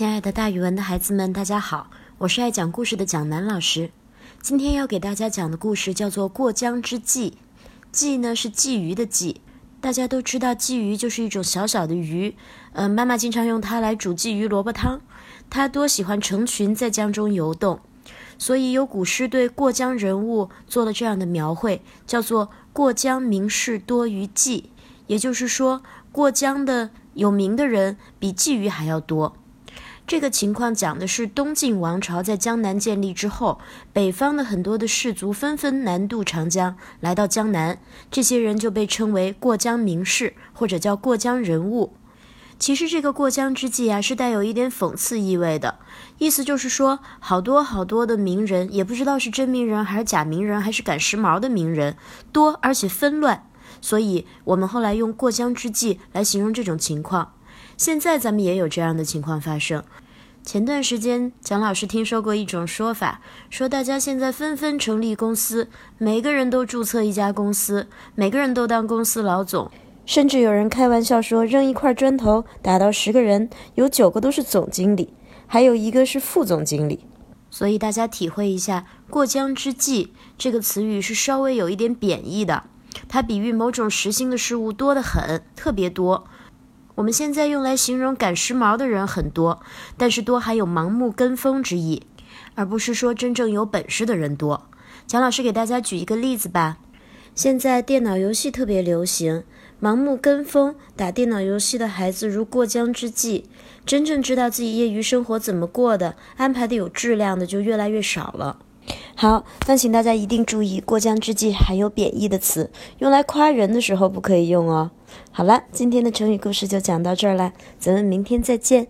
亲爱的，大语文的孩子们，大家好，我是爱讲故事的蒋楠老师。今天要给大家讲的故事叫做《过江之鲫》。鲫呢是鲫鱼的鲫，大家都知道鲫鱼就是一种小小的鱼，嗯，妈妈经常用它来煮鲫鱼萝卜汤。它多喜欢成群在江中游动，所以有古诗对过江人物做了这样的描绘，叫做“过江名士多于鲫”，也就是说，过江的有名的人比鲫鱼还要多。这个情况讲的是东晋王朝在江南建立之后，北方的很多的士族纷纷南渡长江，来到江南，这些人就被称为过江名士，或者叫过江人物。其实这个过江之际啊，是带有一点讽刺意味的，意思就是说，好多好多的名人，也不知道是真名人还是假名人，还是赶时髦的名人多，而且纷乱，所以我们后来用过江之际来形容这种情况。现在咱们也有这样的情况发生。前段时间，蒋老师听说过一种说法，说大家现在纷纷成立公司，每个人都注册一家公司，每个人都当公司老总，甚至有人开玩笑说，扔一块砖头打到十个人，有九个都是总经理，还有一个是副总经理。所以大家体会一下，“过江之鲫”这个词语是稍微有一点贬义的，它比喻某种实心的事物多得很，特别多。我们现在用来形容赶时髦的人很多，但是多还有盲目跟风之意，而不是说真正有本事的人多。蒋老师给大家举一个例子吧。现在电脑游戏特别流行，盲目跟风打电脑游戏的孩子如过江之鲫，真正知道自己业余生活怎么过的，安排的有质量的就越来越少了。好，那请大家一定注意，过江之鲫含有贬义的词，用来夸人的时候不可以用哦。好了，今天的成语故事就讲到这儿了，咱们明天再见。